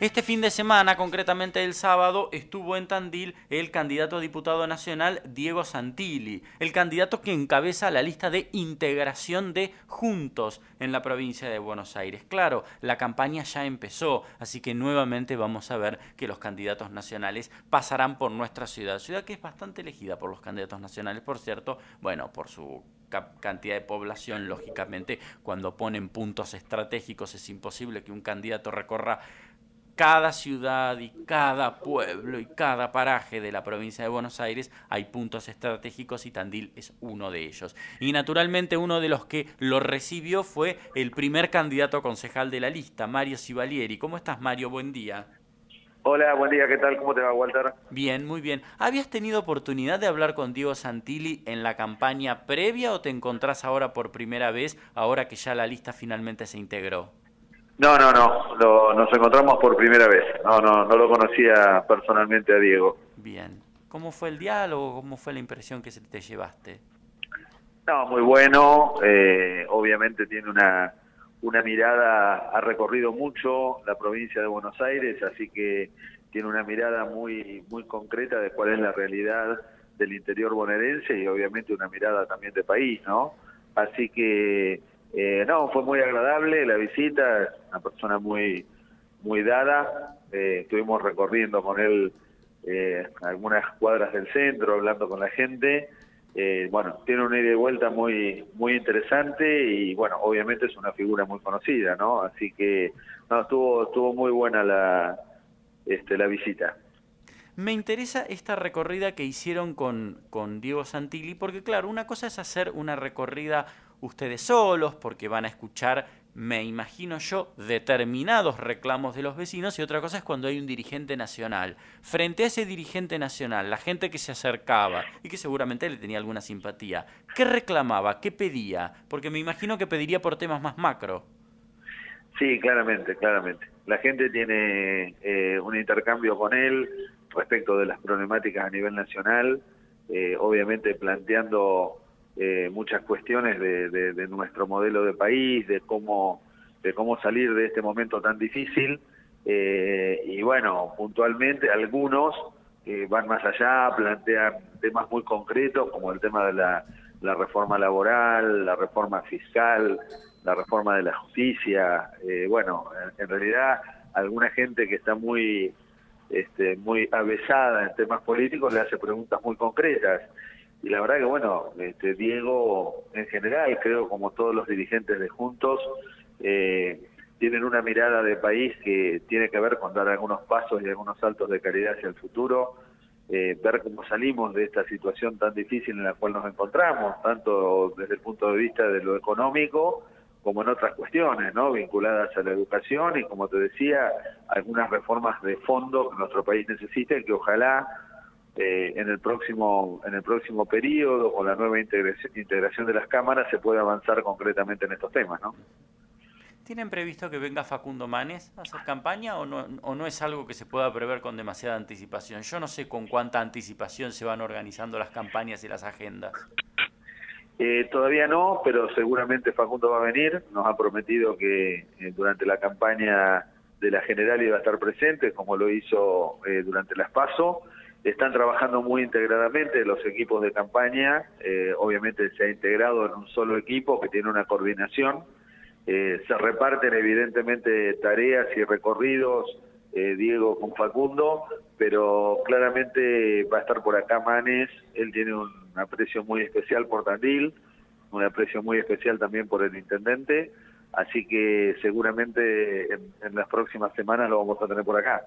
Este fin de semana, concretamente el sábado, estuvo en Tandil el candidato a diputado nacional Diego Santilli, el candidato que encabeza la lista de integración de Juntos en la provincia de Buenos Aires. Claro, la campaña ya empezó, así que nuevamente vamos a ver que los candidatos nacionales pasarán por nuestra ciudad, ciudad que es bastante elegida por los candidatos nacionales, por cierto, bueno, por su cantidad de población, lógicamente, cuando ponen puntos estratégicos es imposible que un candidato recorra cada ciudad y cada pueblo y cada paraje de la provincia de Buenos Aires hay puntos estratégicos y Tandil es uno de ellos. Y naturalmente uno de los que lo recibió fue el primer candidato concejal de la lista, Mario Sivalieri. ¿Cómo estás, Mario? Buen día. Hola, buen día, ¿qué tal? ¿Cómo te va, Walter? Bien, muy bien. ¿Habías tenido oportunidad de hablar con Diego Santilli en la campaña previa o te encontrás ahora por primera vez, ahora que ya la lista finalmente se integró? No, no, no, nos encontramos por primera vez. No, no, no lo conocía personalmente a Diego. Bien. ¿Cómo fue el diálogo? ¿Cómo fue la impresión que te llevaste? No, muy bueno. Eh, obviamente tiene una, una mirada, ha recorrido mucho la provincia de Buenos Aires, así que tiene una mirada muy, muy concreta de cuál es la realidad del interior bonaerense y obviamente una mirada también de país, ¿no? Así que eh, no, fue muy agradable la visita, una persona muy muy dada. Eh, estuvimos recorriendo con él eh, algunas cuadras del centro, hablando con la gente. bueno, tiene una ida y vuelta muy muy interesante y bueno, obviamente es una figura muy conocida, ¿no? Así que no, estuvo estuvo muy buena la este la visita. Me interesa esta recorrida que hicieron con, con Diego Santilli, porque claro, una cosa es hacer una recorrida ustedes solos, porque van a escuchar, me imagino yo, determinados reclamos de los vecinos, y otra cosa es cuando hay un dirigente nacional. Frente a ese dirigente nacional, la gente que se acercaba y que seguramente le tenía alguna simpatía, ¿qué reclamaba? ¿Qué pedía? Porque me imagino que pediría por temas más macro. Sí, claramente, claramente. La gente tiene eh, un intercambio con él respecto de las problemáticas a nivel nacional, eh, obviamente planteando eh, muchas cuestiones de, nuestro modelo de país, de cómo, de cómo salir de este momento tan difícil. Eh, y bueno, puntualmente algunos van más allá, plantean temas muy concretos como el tema de la, reforma laboral, la reforma fiscal, la reforma de la justicia. Eh, bueno, en, realidad alguna gente que está muy este, muy avesada en temas políticos le hace preguntas muy concretas y la verdad que bueno, este, Diego en general, creo como todos los dirigentes de Juntos, eh, tienen una mirada de país que tiene que ver con dar algunos pasos y algunos saltos de calidad hacia el futuro, eh, ver cómo salimos de esta situación tan difícil en la cual nos encontramos, tanto desde el punto de vista de lo económico como en otras cuestiones, ¿no? vinculadas a la educación y como te decía, algunas reformas de fondo que nuestro país necesita y que ojalá eh, en el próximo en el próximo periodo con la nueva integración, integración de las cámaras se puede avanzar concretamente en estos temas, ¿no? ¿Tienen previsto que venga Facundo Manes a hacer campaña o no, o no es algo que se pueda prever con demasiada anticipación? Yo no sé con cuánta anticipación se van organizando las campañas y las agendas. Eh, todavía no, pero seguramente Facundo va a venir. Nos ha prometido que eh, durante la campaña de la general iba a estar presente, como lo hizo durante las PASO están trabajando muy integradamente los equipos de campaña, eh, obviamente se ha integrado en un solo equipo que tiene una coordinación, eh, se reparten evidentemente tareas y recorridos, eh, Diego con Facundo, pero claramente va a estar por acá Manes, él tiene un aprecio muy especial por Tandil, un aprecio muy especial también por el intendente, así que seguramente en las próximas semanas lo vamos a tener por acá.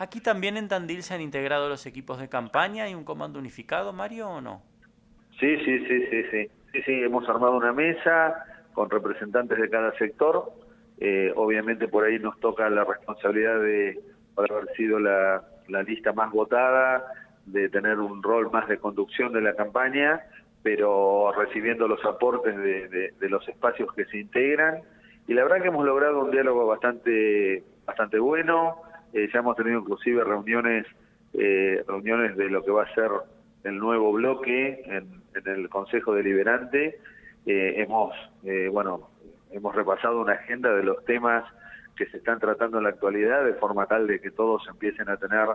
¿Aquí también en Tandil se han integrado los equipos de campaña y un comando unificado, Mario, o no? Sí, sí, sí, sí, sí. Sí, hemos armado una mesa con representantes de cada sector. Eh, obviamente por ahí nos toca la responsabilidad de haber sido la, lista más votada, de tener un rol más de conducción de la campaña, pero recibiendo los aportes de, de los espacios que se integran. Y la verdad que hemos logrado un diálogo bastante, bastante bueno eh, ya hemos tenido inclusive reuniones, eh, reuniones de lo que va a ser el nuevo bloque en, el Consejo Deliberante. Eh, hemos, bueno, hemos repasado una agenda de los temas que se están tratando en la actualidad, de forma tal de que todos empiecen a tener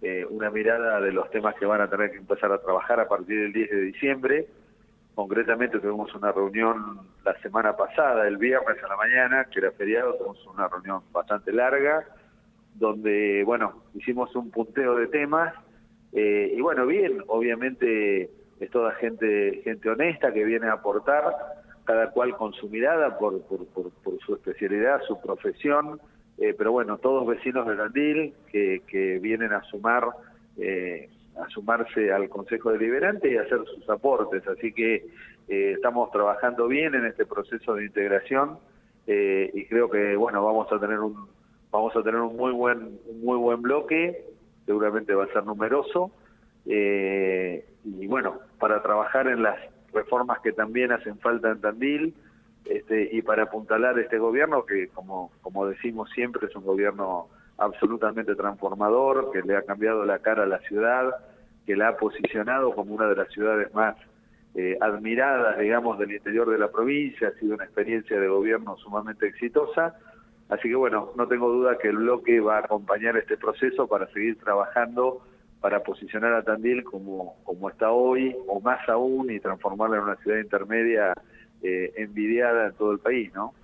eh, una mirada de los temas que van a tener que empezar a trabajar a partir del 10 de diciembre. Concretamente tuvimos una reunión la semana pasada, el viernes a la mañana, que era feriado, tuvimos una reunión bastante larga, donde, bueno, hicimos un punteo de temas, eh, y bueno, bien, obviamente es toda gente, gente honesta que viene a aportar, cada cual con su mirada por, por, por, su especialidad, su profesión, eh, pero bueno, todos vecinos de Tandil que, que vienen a sumar eh, a sumarse al Consejo Deliberante y hacer sus aportes. Así que eh, estamos trabajando bien en este proceso de integración eh, y creo que bueno vamos a tener un vamos a tener un muy buen un muy buen bloque. Seguramente va a ser numeroso eh, y bueno para trabajar en las reformas que también hacen falta en Tandil. Este, y para apuntalar este gobierno que como como decimos siempre es un gobierno absolutamente transformador, que le ha cambiado la cara a la ciudad, que la ha posicionado como una de las ciudades más eh, admiradas, digamos, del interior de la provincia, ha sido una experiencia de gobierno sumamente exitosa. Así que bueno, no tengo duda que el bloque va a acompañar este proceso para seguir trabajando para posicionar a Tandil como, como está hoy, o más aún, y transformarla en una ciudad intermedia eh, envidiada en todo el país, ¿no?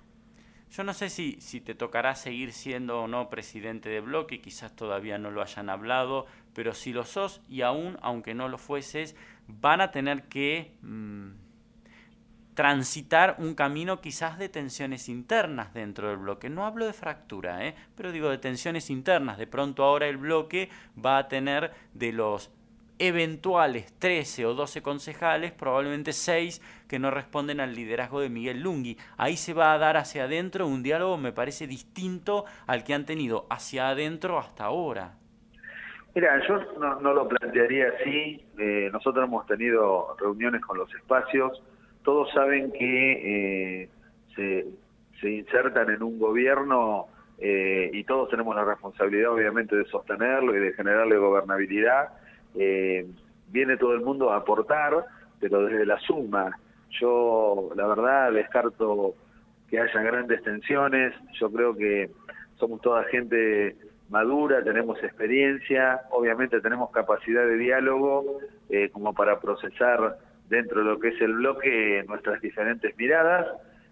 Yo no sé si, si te tocará seguir siendo o no presidente de bloque, quizás todavía no lo hayan hablado, pero si lo sos y aún, aunque no lo fueses, van a tener que mm, transitar un camino quizás de tensiones internas dentro del bloque. No hablo de fractura, ¿eh? pero digo de tensiones internas. De pronto ahora el bloque va a tener de los eventuales 13 o 12 concejales, probablemente 6 que no responden al liderazgo de Miguel Lungui. Ahí se va a dar hacia adentro un diálogo, me parece, distinto al que han tenido hacia adentro hasta ahora. Mira, yo no, lo plantearía así. Eh, nosotros hemos tenido reuniones con los espacios. Todos saben que eh, se, se, insertan en un gobierno eh, y todos tenemos la responsabilidad, obviamente, de sostenerlo y de generarle gobernabilidad eh, viene todo el mundo a aportar, pero desde la suma. Yo, la verdad, descarto que haya grandes tensiones. Yo creo que somos toda gente madura, tenemos experiencia, obviamente tenemos capacidad de diálogo eh, como para procesar dentro de lo que es el bloque nuestras diferentes miradas.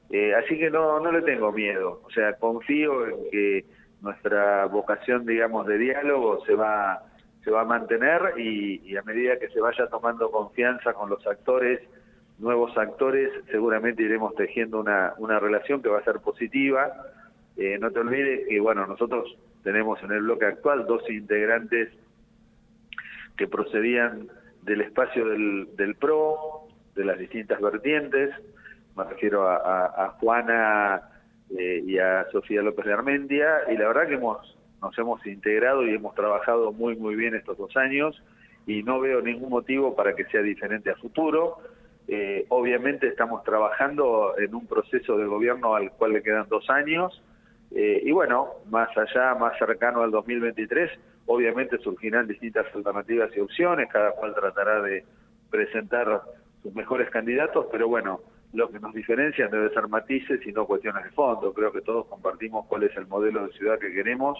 Eh, así que no, no le tengo miedo, o sea, confío en que nuestra vocación, digamos, de diálogo se va se va a mantener y, a medida que se vaya tomando confianza con los actores, nuevos actores, seguramente iremos tejiendo una, una relación que va a ser positiva. Eh, no te olvides que, bueno, nosotros tenemos en el bloque actual dos integrantes que procedían del espacio del, del PRO, de las distintas vertientes, me refiero a, Juana eh, y a Sofía López de Armendia, y la verdad que hemos nos hemos integrado y hemos trabajado muy, muy bien estos dos años. Y no veo ningún motivo para que sea diferente a futuro. Eh, obviamente estamos trabajando en un proceso de gobierno al cual le quedan dos años. Eh, y bueno, más allá, más cercano al 2023, obviamente surgirán distintas alternativas y opciones, cada cual tratará de presentar sus mejores candidatos, pero bueno, lo que nos diferencia debe ser matices y no cuestiones de fondo. Creo que todos compartimos cuál es el modelo de ciudad que queremos,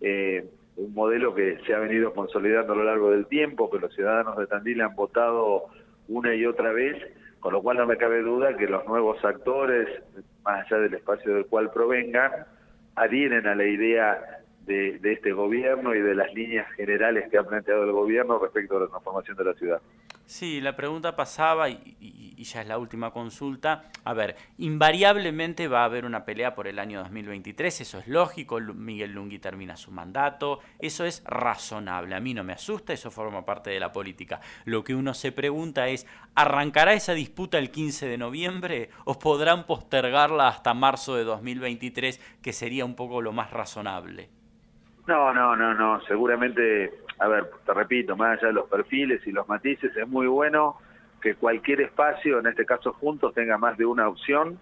eh, un modelo que se ha venido consolidando a lo largo del tiempo, que los ciudadanos de Tandil han votado una y otra vez, con lo cual no me cabe duda que los nuevos actores, más allá del espacio del cual provengan, adhieren a la idea de, este gobierno y de las líneas generales que ha planteado el gobierno respecto a la transformación de la ciudad. Sí, la pregunta pasaba, y, ya es la última consulta, a ver, invariablemente va a haber una pelea por el año 2023, eso es lógico, Miguel Lungui termina su mandato, eso es razonable, a mí no me asusta, eso forma parte de la política. Lo que uno se pregunta es, ¿arrancará esa disputa el 15 de noviembre o podrán postergarla hasta marzo de 2023, que sería un poco lo más razonable? No, no, no, no, seguramente a ver, te repito, más allá de los perfiles y los matices, es muy bueno que cualquier espacio, en este caso juntos, tenga más de una opción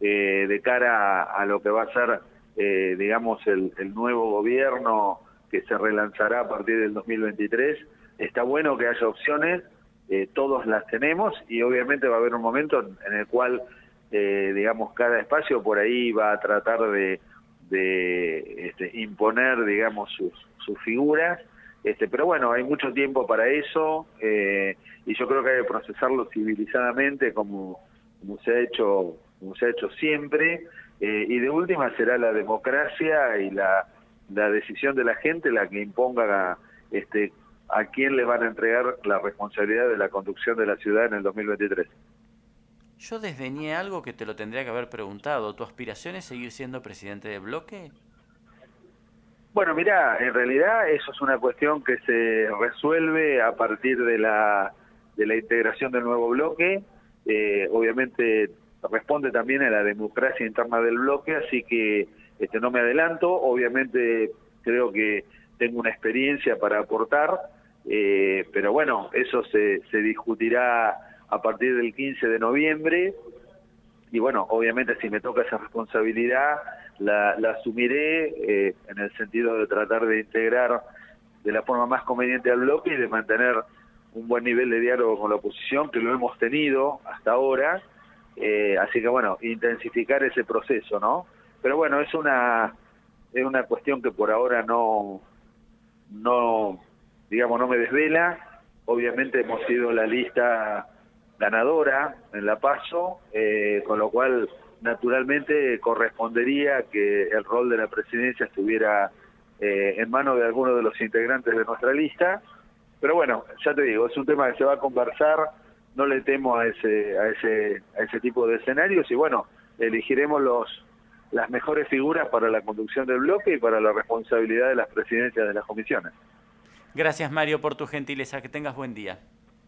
eh, de cara a, lo que va a ser, eh, digamos, el, nuevo gobierno que se relanzará a partir del 2023. Está bueno que haya opciones, eh, todos las tenemos y obviamente va a haber un momento en, el cual, digamos, cada espacio por ahí va a tratar de de este, imponer, digamos, sus, sus figuras. Este, pero bueno, hay mucho tiempo para eso eh, y yo creo que hay que procesarlo civilizadamente como, como se ha hecho como se ha hecho siempre eh, y de última será la democracia y la, la decisión de la gente la que imponga este, a quién le van a entregar la responsabilidad de la conducción de la ciudad en el 2023. Yo desdeñé algo que te lo tendría que haber preguntado. ¿Tu aspiración es seguir siendo presidente de bloque? Bueno, mira, en realidad eso es una cuestión que se resuelve a partir de la, de la integración del nuevo bloque. Eh, obviamente responde también a la democracia interna del bloque, así que este, no me adelanto. Obviamente creo que tengo una experiencia para aportar, eh, pero bueno, eso se, se discutirá a partir del 15 de noviembre y bueno, obviamente si me toca esa responsabilidad la, asumiré eh, en el sentido de tratar de integrar de la forma más conveniente al bloque y de mantener un buen nivel de diálogo con la oposición, que lo hemos tenido hasta ahora, eh, así que bueno, intensificar ese proceso, ¿no? Pero bueno, es una es una cuestión que por ahora no no digamos no me desvela. Obviamente hemos sido la lista ganadora en la PASO, eh, con lo cual naturalmente correspondería que el rol de la presidencia estuviera eh, en manos de algunos de los integrantes de nuestra lista. Pero bueno, ya te digo, es un tema que se va a conversar, no le temo a ese, a ese, a ese tipo de escenarios y bueno, elegiremos los las mejores figuras para la conducción del bloque y para la responsabilidad de las presidencias de las comisiones. Gracias Mario por tu gentileza, que tengas buen día.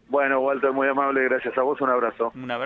Bueno, Walter, muy amable, gracias a vos, un abrazo. Un abrazo.